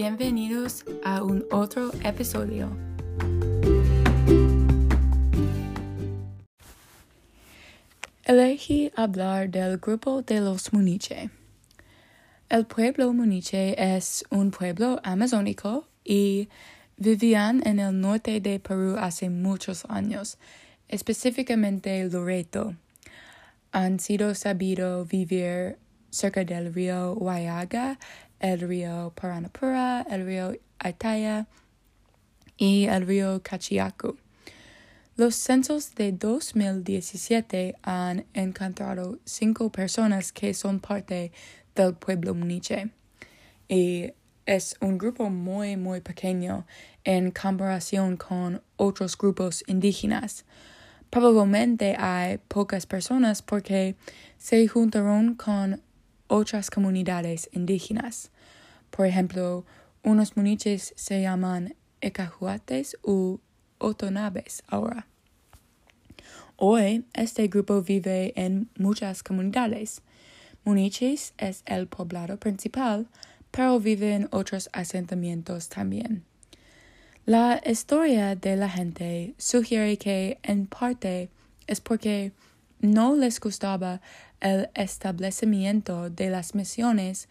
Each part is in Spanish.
bienvenidos a un otro episodio. Elegí hablar del grupo de los Muniche. El pueblo Muniche es un pueblo amazónico y vivían en el norte de Perú hace muchos años, específicamente Loreto. Han sido sabido vivir cerca del río Huallaga, el río Paranapura, el río Aitaya y el río Cachiaco. Los censos de 2017 han encontrado cinco personas que son parte del pueblo muniche y es un grupo muy muy pequeño en comparación con otros grupos indígenas. Probablemente hay pocas personas porque se juntaron con otras comunidades indígenas. Por ejemplo, unos muniches se llaman ecajuates u otonabes ahora. Hoy este grupo vive en muchas comunidades. Muniches es el poblado principal, pero vive en otros asentamientos también. La historia de la gente sugiere que en parte es porque no les gustaba el establecimiento de las misiones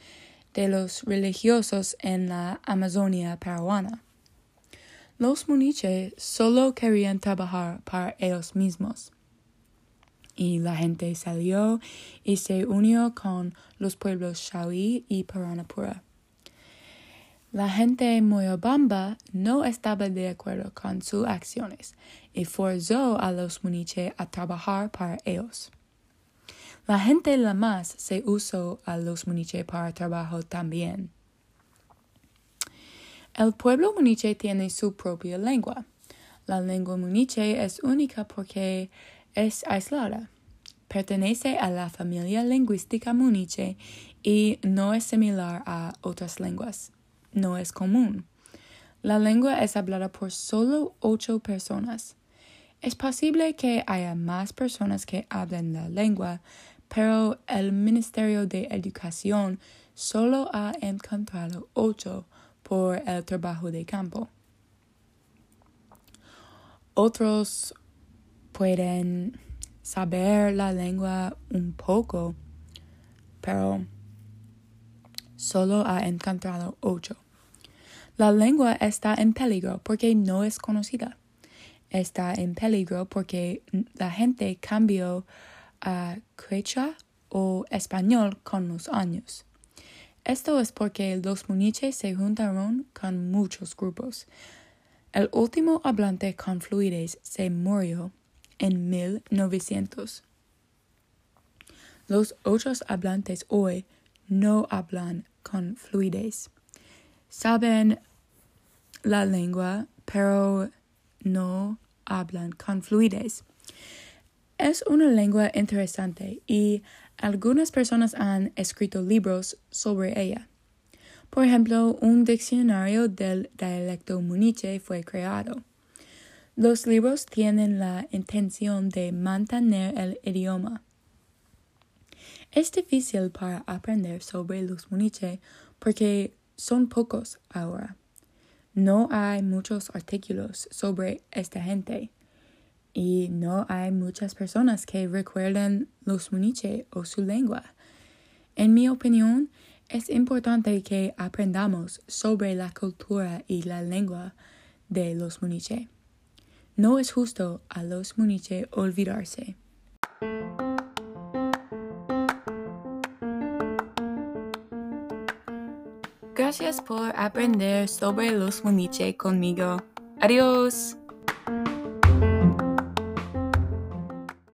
de los religiosos en la Amazonia peruana. Los muniches solo querían trabajar para ellos mismos. Y la gente salió y se unió con los pueblos Shawi y Paranapura. La gente Moyobamba no estaba de acuerdo con sus acciones y forzó a los muniche a trabajar para ellos. La gente Lamas se usó a los muniche para trabajo también. El pueblo muniche tiene su propia lengua. La lengua muniche es única porque es aislada. Pertenece a la familia lingüística muniche y no es similar a otras lenguas. No es común. La lengua es hablada por solo ocho personas. Es posible que haya más personas que hablen la lengua, pero el Ministerio de Educación solo ha encontrado ocho por el trabajo de campo. Otros pueden saber la lengua un poco, pero solo ha encontrado ocho. La lengua está en peligro porque no es conocida. Está en peligro porque la gente cambió a quechua o español con los años. Esto es porque los muniches se juntaron con muchos grupos. El último hablante con fluidez se murió en 1900. Los otros hablantes hoy no hablan con fluidez. Saben la lengua, pero no hablan con fluidez. Es una lengua interesante y algunas personas han escrito libros sobre ella. Por ejemplo, un diccionario del dialecto muniche fue creado. Los libros tienen la intención de mantener el idioma. Es difícil para aprender sobre los muniche porque son pocos ahora. No hay muchos artículos sobre esta gente y no hay muchas personas que recuerden los muniche o su lengua. En mi opinión, es importante que aprendamos sobre la cultura y la lengua de los muniche. No es justo a los muniche olvidarse. Gracias por aprender sobre los muniche conmigo. Adiós.